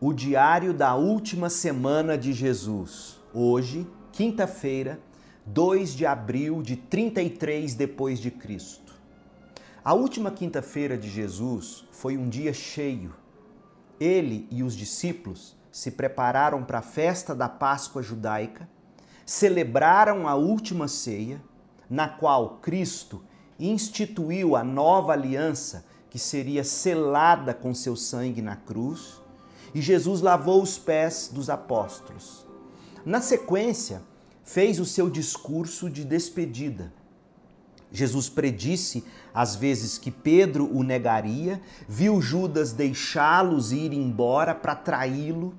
O diário da última semana de Jesus. Hoje, quinta-feira, 2 de abril de 33 depois de Cristo. A última quinta-feira de Jesus foi um dia cheio. Ele e os discípulos se prepararam para a festa da Páscoa judaica, celebraram a última ceia, na qual Cristo instituiu a nova aliança que seria selada com seu sangue na cruz e Jesus lavou os pés dos apóstolos. Na sequência, fez o seu discurso de despedida. Jesus predisse às vezes que Pedro o negaria, viu Judas deixá-los ir embora para traí-lo,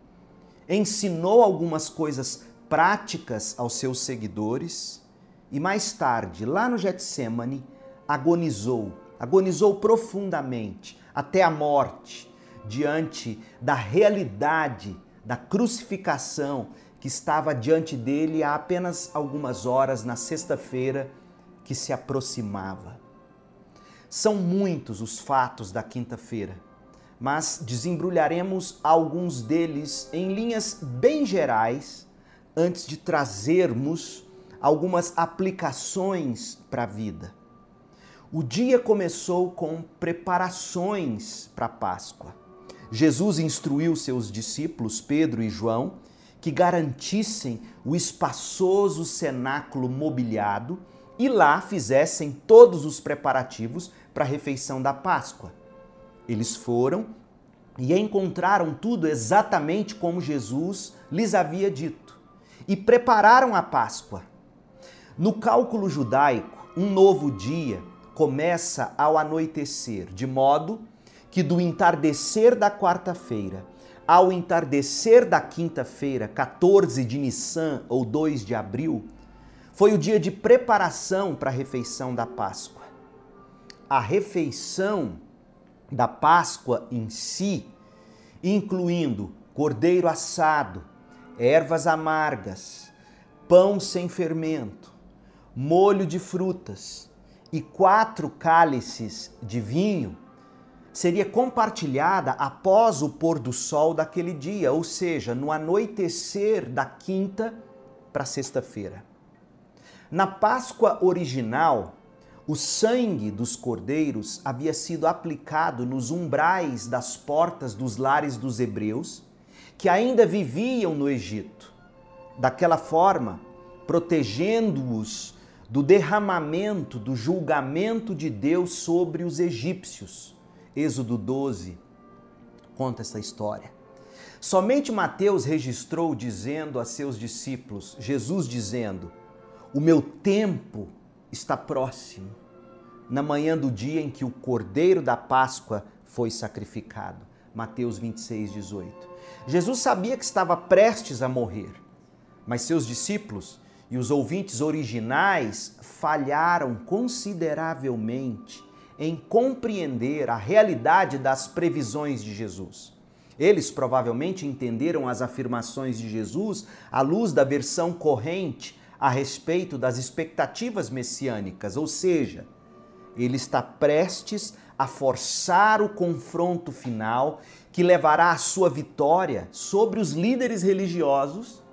ensinou algumas coisas práticas aos seus seguidores e mais tarde, lá no Getsemane, agonizou, agonizou profundamente até a morte diante da realidade da crucificação que estava diante dele há apenas algumas horas na sexta-feira que se aproximava. São muitos os fatos da quinta-feira, mas desembrulharemos alguns deles em linhas bem gerais antes de trazermos algumas aplicações para a vida. O dia começou com preparações para a Páscoa. Jesus instruiu seus discípulos, Pedro e João, que garantissem o espaçoso cenáculo mobiliado e lá fizessem todos os preparativos para a refeição da Páscoa. Eles foram e encontraram tudo exatamente como Jesus lhes havia dito e prepararam a Páscoa. No cálculo judaico, um novo dia começa ao anoitecer, de modo que do entardecer da quarta-feira ao entardecer da quinta-feira, 14 de Nissan ou 2 de abril, foi o dia de preparação para a refeição da Páscoa. A refeição da Páscoa em si, incluindo cordeiro assado, ervas amargas, pão sem fermento, molho de frutas e quatro cálices de vinho, seria compartilhada após o pôr do sol daquele dia, ou seja, no anoitecer da quinta para sexta-feira. Na Páscoa original, o sangue dos cordeiros havia sido aplicado nos umbrais das portas dos lares dos hebreus que ainda viviam no Egito. Daquela forma, protegendo-os do derramamento do julgamento de Deus sobre os egípcios Êxodo 12 conta essa história. Somente Mateus registrou dizendo a seus discípulos, Jesus dizendo: O meu tempo está próximo, na manhã do dia em que o cordeiro da Páscoa foi sacrificado. Mateus 26, 18. Jesus sabia que estava prestes a morrer, mas seus discípulos e os ouvintes originais falharam consideravelmente em compreender a realidade das previsões de Jesus. Eles provavelmente entenderam as afirmações de Jesus à luz da versão corrente a respeito das expectativas messiânicas, ou seja, ele está prestes a forçar o confronto final que levará à sua vitória sobre os líderes religiosos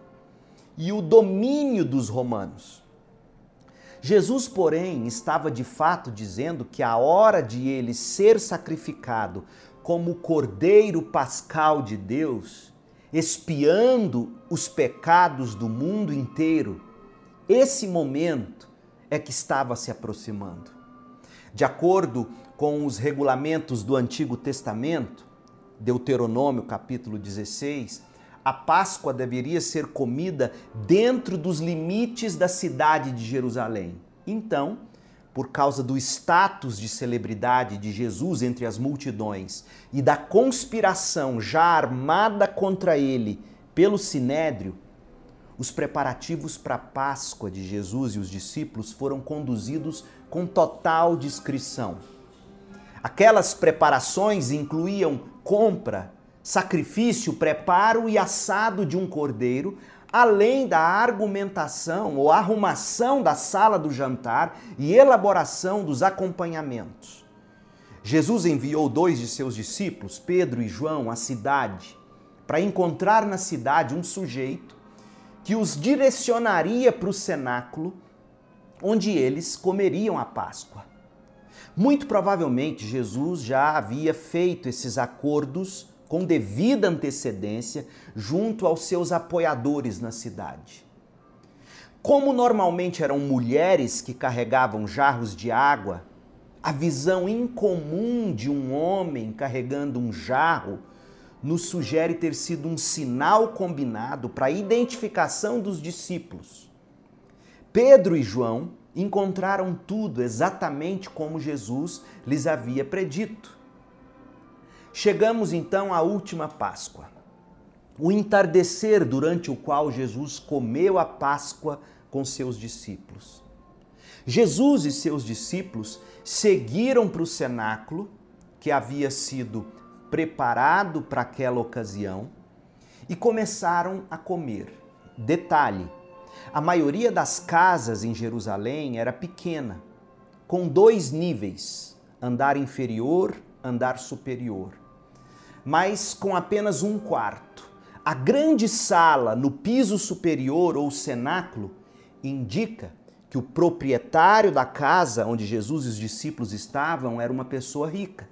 e o domínio dos romanos. Jesus, porém, estava de fato dizendo que a hora de ele ser sacrificado como o cordeiro pascal de Deus, espiando os pecados do mundo inteiro, esse momento é que estava se aproximando. De acordo com os regulamentos do Antigo Testamento, Deuteronômio capítulo 16, a Páscoa deveria ser comida dentro dos limites da cidade de Jerusalém. Então, por causa do status de celebridade de Jesus entre as multidões e da conspiração já armada contra ele pelo sinédrio, os preparativos para a Páscoa de Jesus e os discípulos foram conduzidos com total discrição. Aquelas preparações incluíam compra sacrifício, preparo e assado de um cordeiro, além da argumentação ou arrumação da sala do jantar e elaboração dos acompanhamentos. Jesus enviou dois de seus discípulos, Pedro e João, à cidade para encontrar na cidade um sujeito que os direcionaria para o cenáculo onde eles comeriam a Páscoa. Muito provavelmente Jesus já havia feito esses acordos com devida antecedência junto aos seus apoiadores na cidade. Como normalmente eram mulheres que carregavam jarros de água, a visão incomum de um homem carregando um jarro nos sugere ter sido um sinal combinado para a identificação dos discípulos. Pedro e João encontraram tudo exatamente como Jesus lhes havia predito. Chegamos então à última Páscoa, o entardecer durante o qual Jesus comeu a Páscoa com seus discípulos. Jesus e seus discípulos seguiram para o cenáculo que havia sido preparado para aquela ocasião e começaram a comer. Detalhe: a maioria das casas em Jerusalém era pequena, com dois níveis: andar inferior, andar superior, mas com apenas um quarto. A grande sala no piso superior ou cenáculo indica que o proprietário da casa onde Jesus e os discípulos estavam era uma pessoa rica.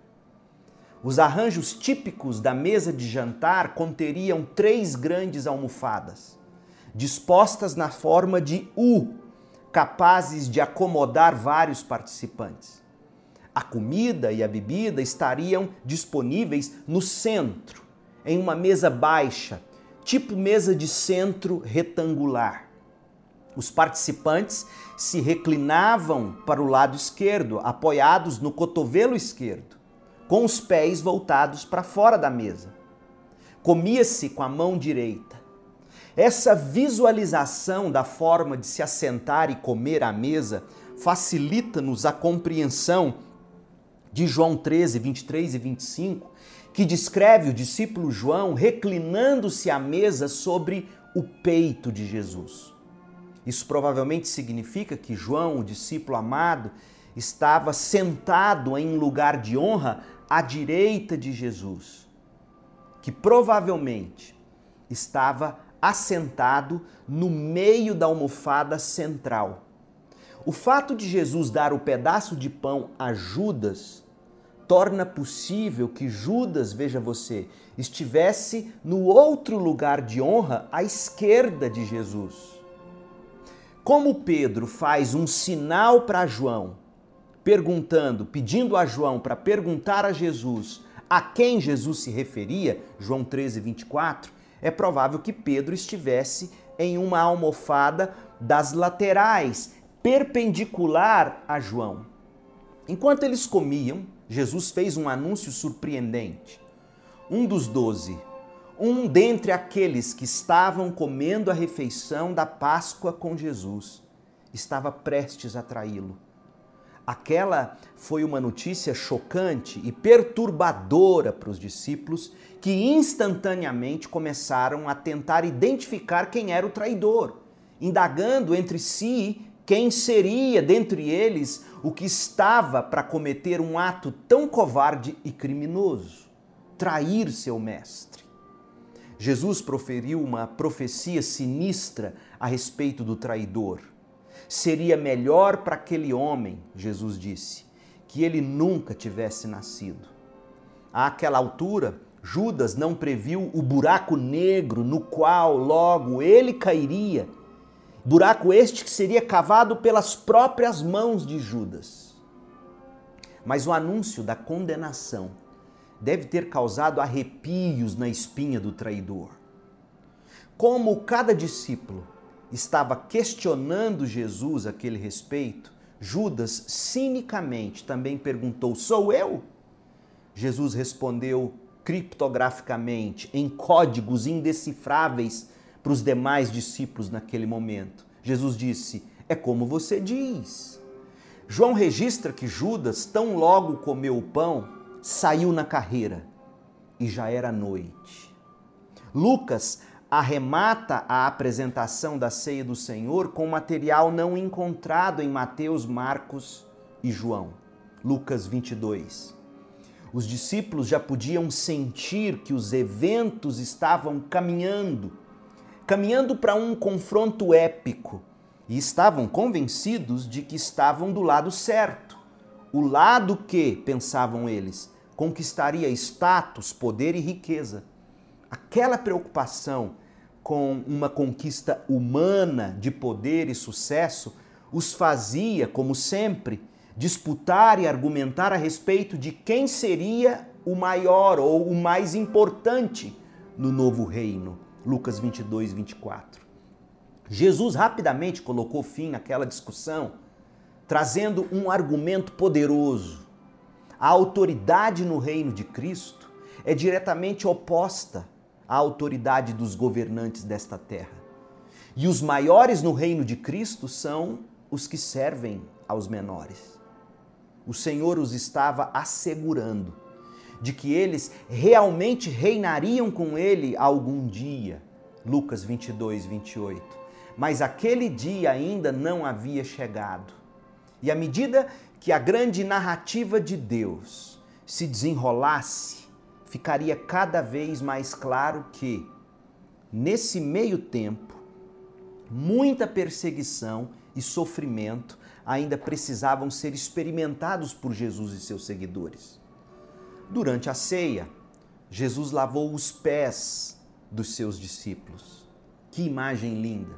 Os arranjos típicos da mesa de jantar conteriam três grandes almofadas dispostas na forma de U, capazes de acomodar vários participantes. A comida e a bebida estariam disponíveis no centro, em uma mesa baixa, tipo mesa de centro retangular. Os participantes se reclinavam para o lado esquerdo, apoiados no cotovelo esquerdo, com os pés voltados para fora da mesa. Comia-se com a mão direita. Essa visualização da forma de se assentar e comer à mesa facilita-nos a compreensão de João 13, 23 e 25, que descreve o discípulo João reclinando-se à mesa sobre o peito de Jesus. Isso provavelmente significa que João, o discípulo amado, estava sentado em um lugar de honra à direita de Jesus, que provavelmente estava assentado no meio da almofada central. O fato de Jesus dar o pedaço de pão a Judas torna possível que Judas, veja você, estivesse no outro lugar de honra à esquerda de Jesus. Como Pedro faz um sinal para João, perguntando, pedindo a João para perguntar a Jesus a quem Jesus se referia, João 13, 24, é provável que Pedro estivesse em uma almofada das laterais, perpendicular a João. Enquanto eles comiam, Jesus fez um anúncio surpreendente. Um dos doze, um dentre aqueles que estavam comendo a refeição da Páscoa com Jesus, estava prestes a traí-lo. Aquela foi uma notícia chocante e perturbadora para os discípulos que instantaneamente começaram a tentar identificar quem era o traidor, indagando entre si quem seria dentre eles o que estava para cometer um ato tão covarde e criminoso trair seu mestre. Jesus proferiu uma profecia sinistra a respeito do traidor Seria melhor para aquele homem, Jesus disse, que ele nunca tivesse nascido. Àquela altura, Judas não previu o buraco negro no qual logo ele cairia. Buraco este que seria cavado pelas próprias mãos de Judas. Mas o anúncio da condenação deve ter causado arrepios na espinha do traidor. Como cada discípulo estava questionando Jesus a aquele respeito, Judas cinicamente também perguntou: Sou eu? Jesus respondeu criptograficamente, em códigos indecifráveis para os demais discípulos naquele momento. Jesus disse: É como você diz. João registra que Judas, tão logo comeu o pão, saiu na carreira e já era noite. Lucas arremata a apresentação da ceia do Senhor com material não encontrado em Mateus, Marcos e João. Lucas 22. os discípulos já podiam sentir que os eventos estavam caminhando, caminhando para um confronto épico, e estavam convencidos de que estavam do lado certo. O lado que, pensavam eles, conquistaria status, poder e riqueza. Aquela preocupação com uma conquista humana de poder e sucesso os fazia, como sempre, disputar e argumentar a respeito de quem seria o maior ou o mais importante no novo reino. Lucas 22, 24. Jesus rapidamente colocou fim àquela discussão, trazendo um argumento poderoso. A autoridade no reino de Cristo é diretamente oposta à autoridade dos governantes desta terra. E os maiores no reino de Cristo são os que servem aos menores o Senhor os estava assegurando de que eles realmente reinariam com ele algum dia. Lucas 22, 28. Mas aquele dia ainda não havia chegado. E à medida que a grande narrativa de Deus se desenrolasse, ficaria cada vez mais claro que, nesse meio tempo, muita perseguição e sofrimento ainda precisavam ser experimentados por Jesus e seus seguidores. Durante a ceia, Jesus lavou os pés dos seus discípulos. Que imagem linda!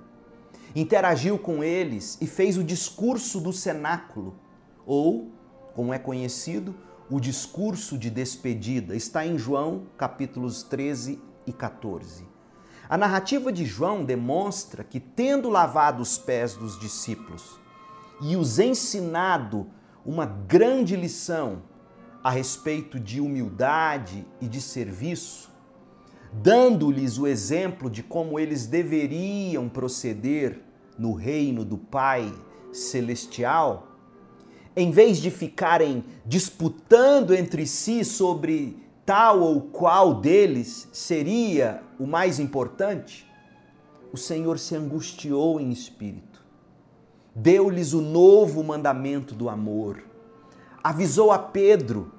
Interagiu com eles e fez o discurso do cenáculo, ou, como é conhecido, o discurso de despedida. Está em João, capítulos 13 e 14. A narrativa de João demonstra que, tendo lavado os pés dos discípulos, e os ensinado uma grande lição a respeito de humildade e de serviço, dando-lhes o exemplo de como eles deveriam proceder no reino do Pai celestial, em vez de ficarem disputando entre si sobre tal ou qual deles seria o mais importante, o Senhor se angustiou em espírito deu-lhes o novo mandamento do amor. Avisou a Pedro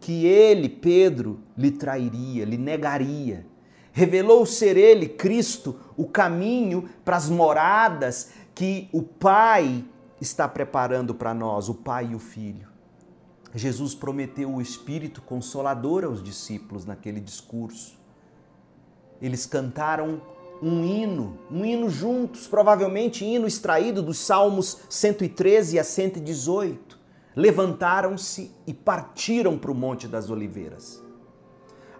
que ele, Pedro, lhe trairia, lhe negaria. Revelou ser ele, Cristo, o caminho para as moradas que o Pai está preparando para nós, o Pai e o Filho. Jesus prometeu o Espírito Consolador aos discípulos naquele discurso. Eles cantaram um hino, um hino juntos, provavelmente hino extraído dos Salmos 113 a 118. Levantaram-se e partiram para o Monte das Oliveiras.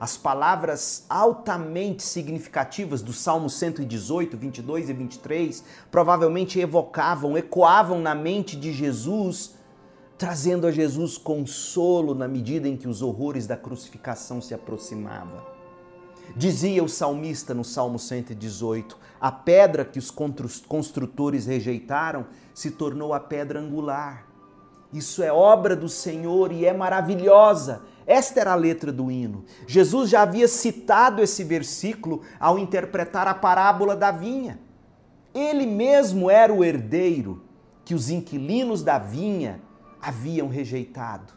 As palavras altamente significativas do Salmo 118, 22 e 23 provavelmente evocavam, ecoavam na mente de Jesus, trazendo a Jesus consolo na medida em que os horrores da crucificação se aproximavam. Dizia o salmista no Salmo 118: A pedra que os construtores rejeitaram se tornou a pedra angular. Isso é obra do Senhor e é maravilhosa. Esta era a letra do hino. Jesus já havia citado esse versículo ao interpretar a parábola da vinha. Ele mesmo era o herdeiro que os inquilinos da vinha haviam rejeitado,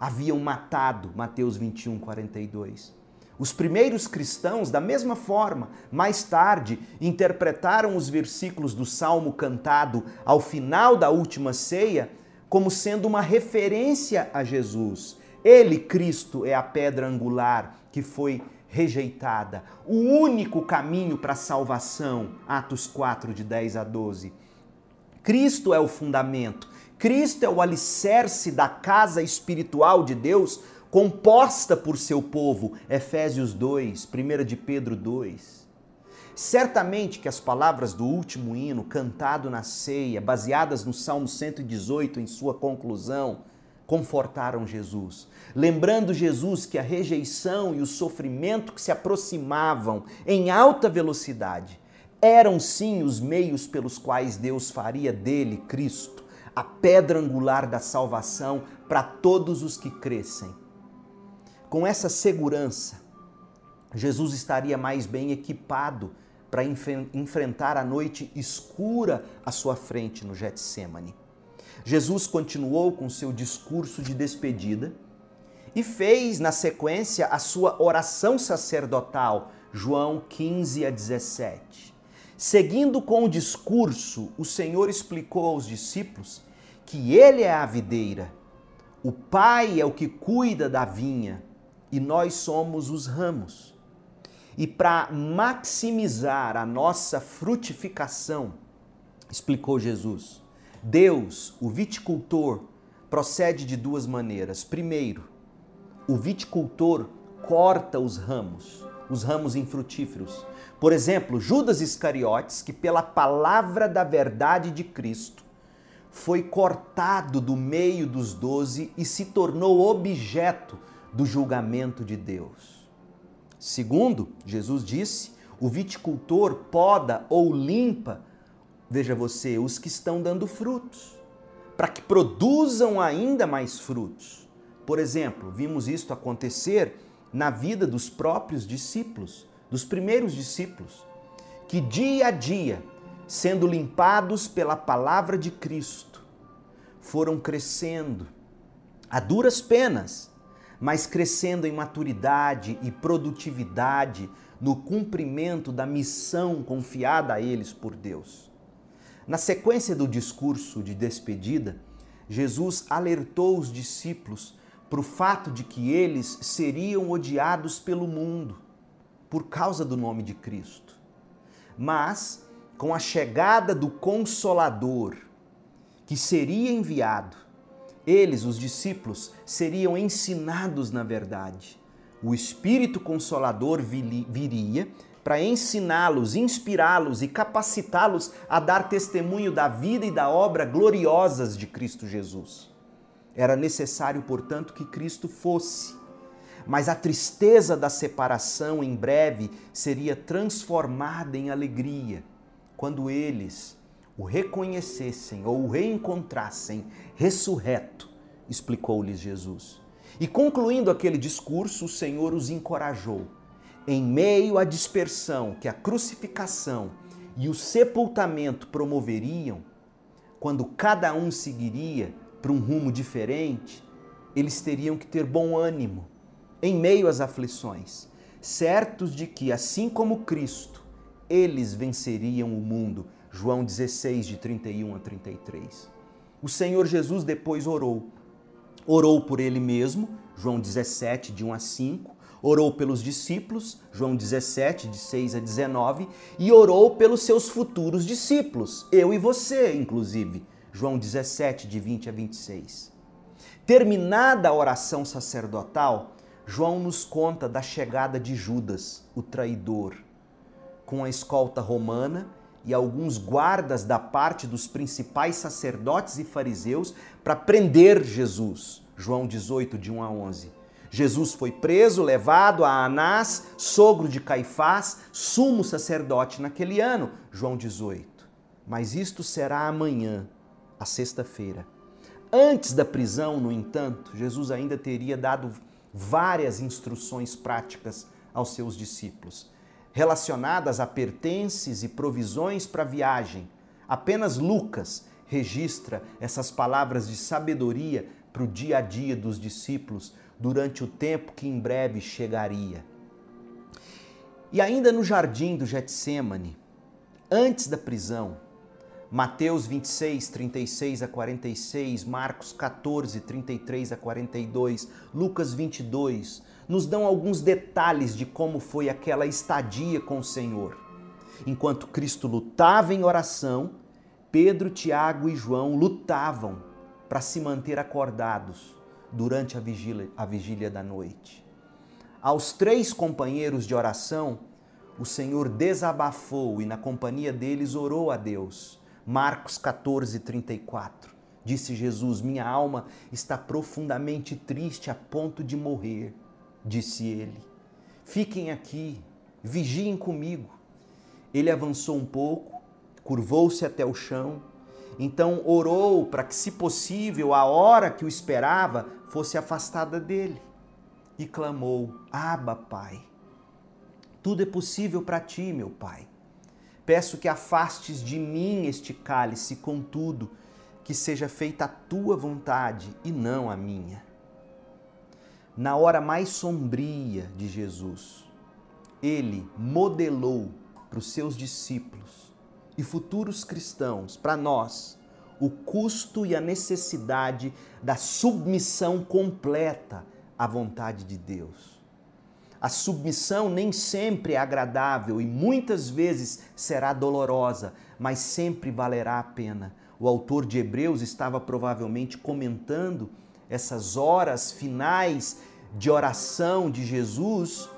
haviam matado. Mateus 21, 42. Os primeiros cristãos, da mesma forma, mais tarde, interpretaram os versículos do salmo cantado ao final da última ceia como sendo uma referência a Jesus. Ele, Cristo, é a pedra angular que foi rejeitada, o único caminho para a salvação. Atos 4, de 10 a 12. Cristo é o fundamento, Cristo é o alicerce da casa espiritual de Deus composta por seu povo. Efésios 2, 1 de Pedro 2. Certamente que as palavras do último hino, cantado na ceia, baseadas no Salmo 118 em sua conclusão, confortaram Jesus, lembrando Jesus que a rejeição e o sofrimento que se aproximavam em alta velocidade eram sim os meios pelos quais Deus faria dele, Cristo, a pedra angular da salvação para todos os que crescem. Com essa segurança, Jesus estaria mais bem equipado para enfrentar a noite escura à sua frente no Getsemane. Jesus continuou com seu discurso de despedida e fez na sequência a sua oração sacerdotal, João 15 a 17. Seguindo com o discurso, o Senhor explicou aos discípulos que ele é a videira, o Pai é o que cuida da vinha e nós somos os ramos. E para maximizar a nossa frutificação, explicou Jesus, Deus, o viticultor, procede de duas maneiras. Primeiro, o viticultor corta os ramos, os ramos infrutíferos. Por exemplo, Judas Iscariotes, que pela palavra da verdade de Cristo foi cortado do meio dos doze e se tornou objeto do julgamento de Deus. Segundo, Jesus disse, o viticultor poda ou limpa, veja você, os que estão dando frutos, para que produzam ainda mais frutos. Por exemplo, vimos isto acontecer na vida dos próprios discípulos, dos primeiros discípulos, que dia a dia, sendo limpados pela palavra de Cristo, foram crescendo a duras penas, mas crescendo em maturidade e produtividade no cumprimento da missão confiada a eles por Deus. Na sequência do discurso de despedida, Jesus alertou os discípulos para o fato de que eles seriam odiados pelo mundo por causa do nome de Cristo. Mas, com a chegada do Consolador, que seria enviado, eles, os discípulos, seriam ensinados na verdade. O Espírito Consolador viria para ensiná-los, inspirá-los e capacitá-los a dar testemunho da vida e da obra gloriosas de Cristo Jesus. Era necessário, portanto, que Cristo fosse. Mas a tristeza da separação em breve seria transformada em alegria quando eles o reconhecessem ou o reencontrassem ressurreto, explicou-lhes Jesus. E concluindo aquele discurso, o Senhor os encorajou. Em meio à dispersão que a crucificação e o sepultamento promoveriam, quando cada um seguiria para um rumo diferente, eles teriam que ter bom ânimo em meio às aflições, certos de que, assim como Cristo, eles venceriam o mundo João 16, de 31 a 33. O Senhor Jesus depois orou. Orou por ele mesmo, João 17, de 1 a 5. Orou pelos discípulos, João 17, de 6 a 19. E orou pelos seus futuros discípulos, eu e você, inclusive, João 17, de 20 a 26. Terminada a oração sacerdotal, João nos conta da chegada de Judas, o traidor, com a escolta romana e alguns guardas da parte dos principais sacerdotes e fariseus para prender Jesus. João 18, de 1 a 11. Jesus foi preso, levado a Anás, sogro de Caifás, sumo sacerdote naquele ano. João 18. Mas isto será amanhã, a sexta-feira. Antes da prisão, no entanto, Jesus ainda teria dado várias instruções práticas aos seus discípulos relacionadas a pertences e provisões para viagem. Apenas Lucas registra essas palavras de sabedoria para o dia a dia dos discípulos durante o tempo que em breve chegaria. E ainda no jardim do Getsemane, antes da prisão, Mateus 26, 36 a 46, Marcos 14, 33 a 42, Lucas 22, nos dão alguns detalhes de como foi aquela estadia com o Senhor. Enquanto Cristo lutava em oração, Pedro, Tiago e João lutavam para se manter acordados durante a vigília, a vigília da noite. Aos três companheiros de oração, o Senhor desabafou e, na companhia deles, orou a Deus. Marcos 14, 34. Disse Jesus: Minha alma está profundamente triste a ponto de morrer disse ele. Fiquem aqui, vigiem comigo. Ele avançou um pouco, curvou-se até o chão, então orou para que, se possível, a hora que o esperava fosse afastada dele. E clamou: Aba, Pai. Tudo é possível para ti, meu Pai. Peço que afastes de mim este cálice, contudo, que seja feita a tua vontade e não a minha. Na hora mais sombria de Jesus, ele modelou para os seus discípulos e futuros cristãos, para nós, o custo e a necessidade da submissão completa à vontade de Deus. A submissão nem sempre é agradável e muitas vezes será dolorosa, mas sempre valerá a pena. O autor de Hebreus estava provavelmente comentando essas horas finais de oração de Jesus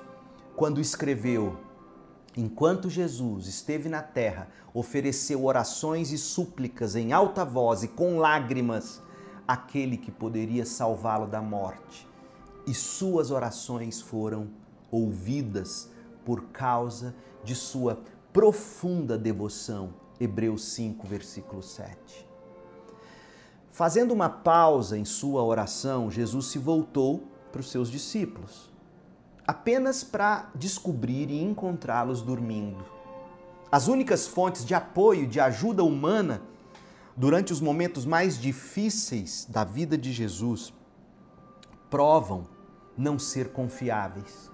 quando escreveu: Enquanto Jesus esteve na terra, ofereceu orações e súplicas em alta voz e com lágrimas àquele que poderia salvá-lo da morte. E suas orações foram ouvidas por causa de sua profunda devoção. Hebreus 5, versículo 7. Fazendo uma pausa em sua oração, Jesus se voltou para os seus discípulos, apenas para descobrir e encontrá-los dormindo. As únicas fontes de apoio, de ajuda humana durante os momentos mais difíceis da vida de Jesus provam não ser confiáveis.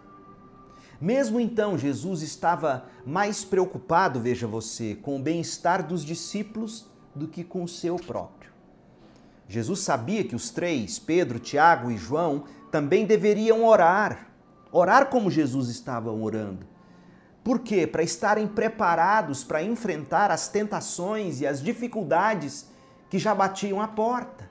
Mesmo então, Jesus estava mais preocupado, veja você, com o bem-estar dos discípulos do que com o seu próprio. Jesus sabia que os três, Pedro, Tiago e João, também deveriam orar. Orar como Jesus estava orando. Por quê? Para estarem preparados para enfrentar as tentações e as dificuldades que já batiam à porta.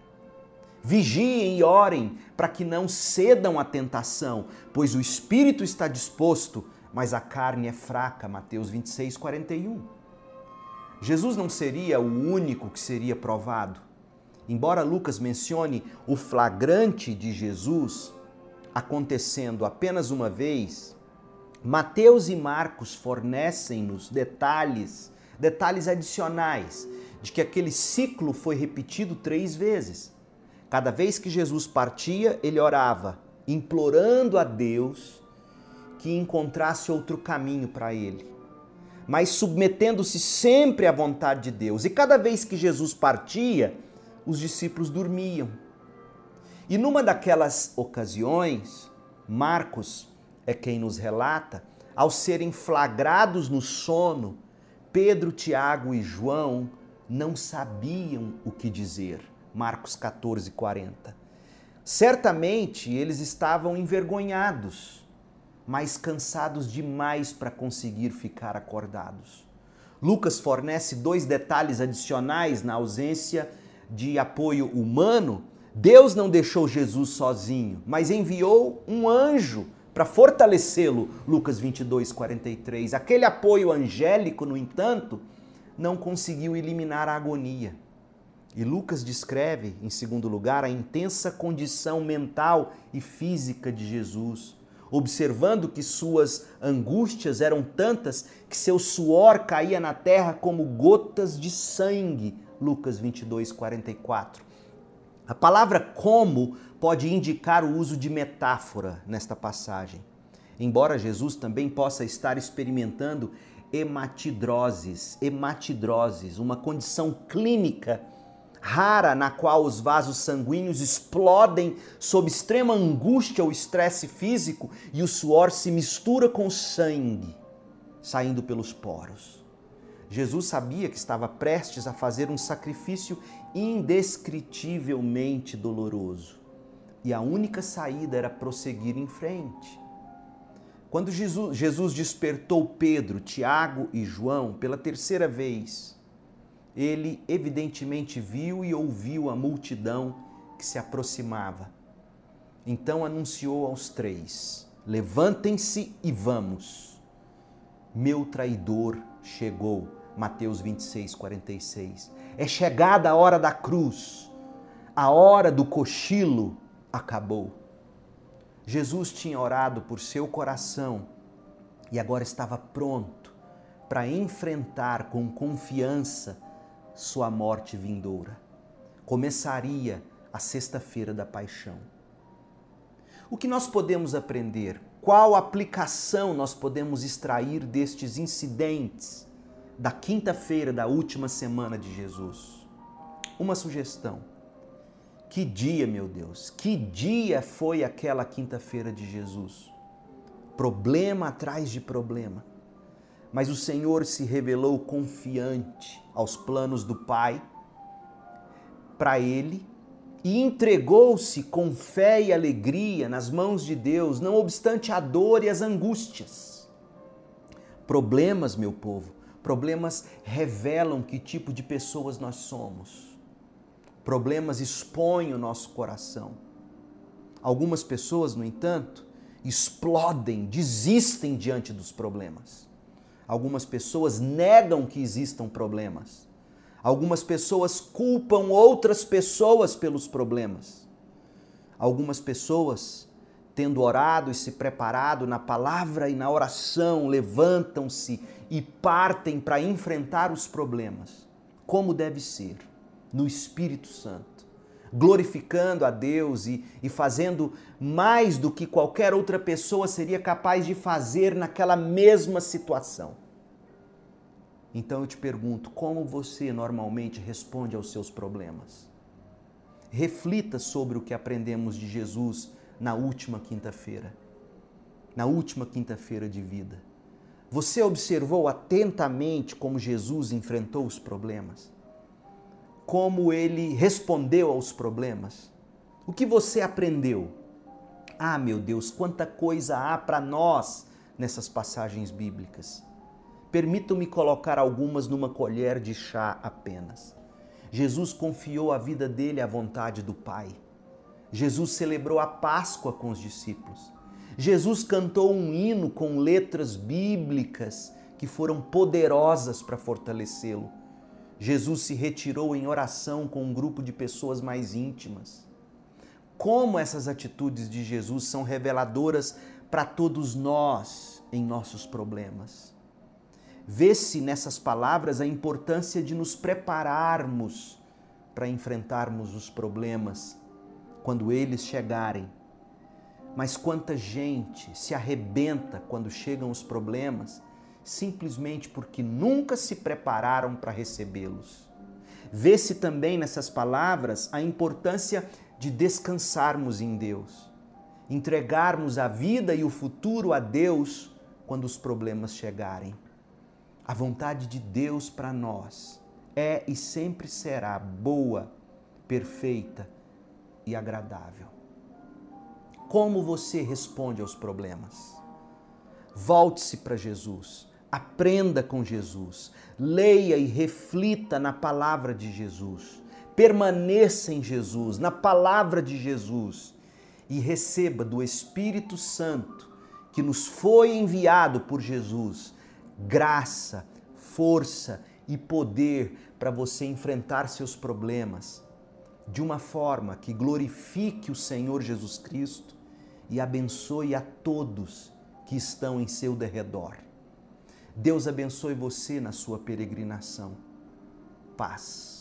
Vigiem e orem para que não cedam à tentação, pois o espírito está disposto, mas a carne é fraca. Mateus 26, 41. Jesus não seria o único que seria provado. Embora Lucas mencione o flagrante de Jesus acontecendo apenas uma vez, Mateus e Marcos fornecem-nos detalhes, detalhes adicionais, de que aquele ciclo foi repetido três vezes. Cada vez que Jesus partia, ele orava, implorando a Deus que encontrasse outro caminho para ele, mas submetendo-se sempre à vontade de Deus. E cada vez que Jesus partia, os discípulos dormiam. E numa daquelas ocasiões, Marcos é quem nos relata, ao serem flagrados no sono, Pedro, Tiago e João não sabiam o que dizer. Marcos 14, 40. Certamente eles estavam envergonhados, mas cansados demais para conseguir ficar acordados. Lucas fornece dois detalhes adicionais na ausência de apoio humano. Deus não deixou Jesus sozinho, mas enviou um anjo para fortalecê-lo. Lucas 22, 43. Aquele apoio angélico, no entanto, não conseguiu eliminar a agonia. E Lucas descreve, em segundo lugar, a intensa condição mental e física de Jesus, observando que suas angústias eram tantas que seu suor caía na terra como gotas de sangue. Lucas 22, 44. A palavra como pode indicar o uso de metáfora nesta passagem. Embora Jesus também possa estar experimentando hematidroses, hematidroses, uma condição clínica rara na qual os vasos sanguíneos explodem sob extrema angústia ou estresse físico e o suor se mistura com sangue saindo pelos poros. Jesus sabia que estava prestes a fazer um sacrifício indescritivelmente doloroso e a única saída era prosseguir em frente. Quando Jesus, Jesus despertou Pedro, Tiago e João pela terceira vez, ele evidentemente viu e ouviu a multidão que se aproximava. Então anunciou aos três: Levantem-se e vamos. Meu traidor chegou. Mateus 26, 46. É chegada a hora da cruz. A hora do cochilo acabou. Jesus tinha orado por seu coração e agora estava pronto para enfrentar com confiança sua morte vindoura. Começaria a sexta-feira da paixão. O que nós podemos aprender? Qual aplicação nós podemos extrair destes incidentes da quinta-feira da última semana de Jesus? Uma sugestão Que dia, meu Deus, que dia foi aquela quinta-feira de Jesus? Problema atrás de problema. Mas o Senhor se revelou confiante aos planos do Pai para ele e entregou-se com fé e alegria nas mãos de Deus, não obstante a dor e as angústias. Problemas, meu povo, problemas revelam que tipo de pessoas nós somos. Problemas expõem o nosso coração. Algumas pessoas, no entanto, explodem, desistem diante dos problemas. Algumas pessoas negam que existam problemas. Algumas pessoas culpam outras pessoas pelos problemas. Algumas pessoas, tendo orado e se preparado na palavra e na oração, levantam-se e partem para enfrentar os problemas, como deve ser, no Espírito Santo, glorificando a Deus e, e fazendo mais do que qualquer outra pessoa seria capaz de fazer naquela mesma situação. Então eu te pergunto, como você normalmente responde aos seus problemas? Reflita sobre o que aprendemos de Jesus na última quinta-feira, na última quinta-feira de vida. Você observou atentamente como Jesus enfrentou os problemas? Como ele respondeu aos problemas? O que você aprendeu? Ah, meu Deus, quanta coisa há para nós nessas passagens bíblicas. Permitam-me colocar algumas numa colher de chá apenas. Jesus confiou a vida dele à vontade do Pai. Jesus celebrou a Páscoa com os discípulos. Jesus cantou um hino com letras bíblicas que foram poderosas para fortalecê-lo. Jesus se retirou em oração com um grupo de pessoas mais íntimas. Como essas atitudes de Jesus são reveladoras para todos nós em nossos problemas. Vê-se nessas palavras a importância de nos prepararmos para enfrentarmos os problemas quando eles chegarem. Mas quanta gente se arrebenta quando chegam os problemas simplesmente porque nunca se prepararam para recebê-los. Vê-se também nessas palavras a importância de descansarmos em Deus, entregarmos a vida e o futuro a Deus quando os problemas chegarem. A vontade de Deus para nós é e sempre será boa, perfeita e agradável. Como você responde aos problemas? Volte-se para Jesus, aprenda com Jesus, leia e reflita na palavra de Jesus, permaneça em Jesus, na palavra de Jesus e receba do Espírito Santo que nos foi enviado por Jesus graça, força e poder para você enfrentar seus problemas de uma forma que glorifique o Senhor Jesus Cristo e abençoe a todos que estão em seu derredor. Deus abençoe você na sua peregrinação. Paz.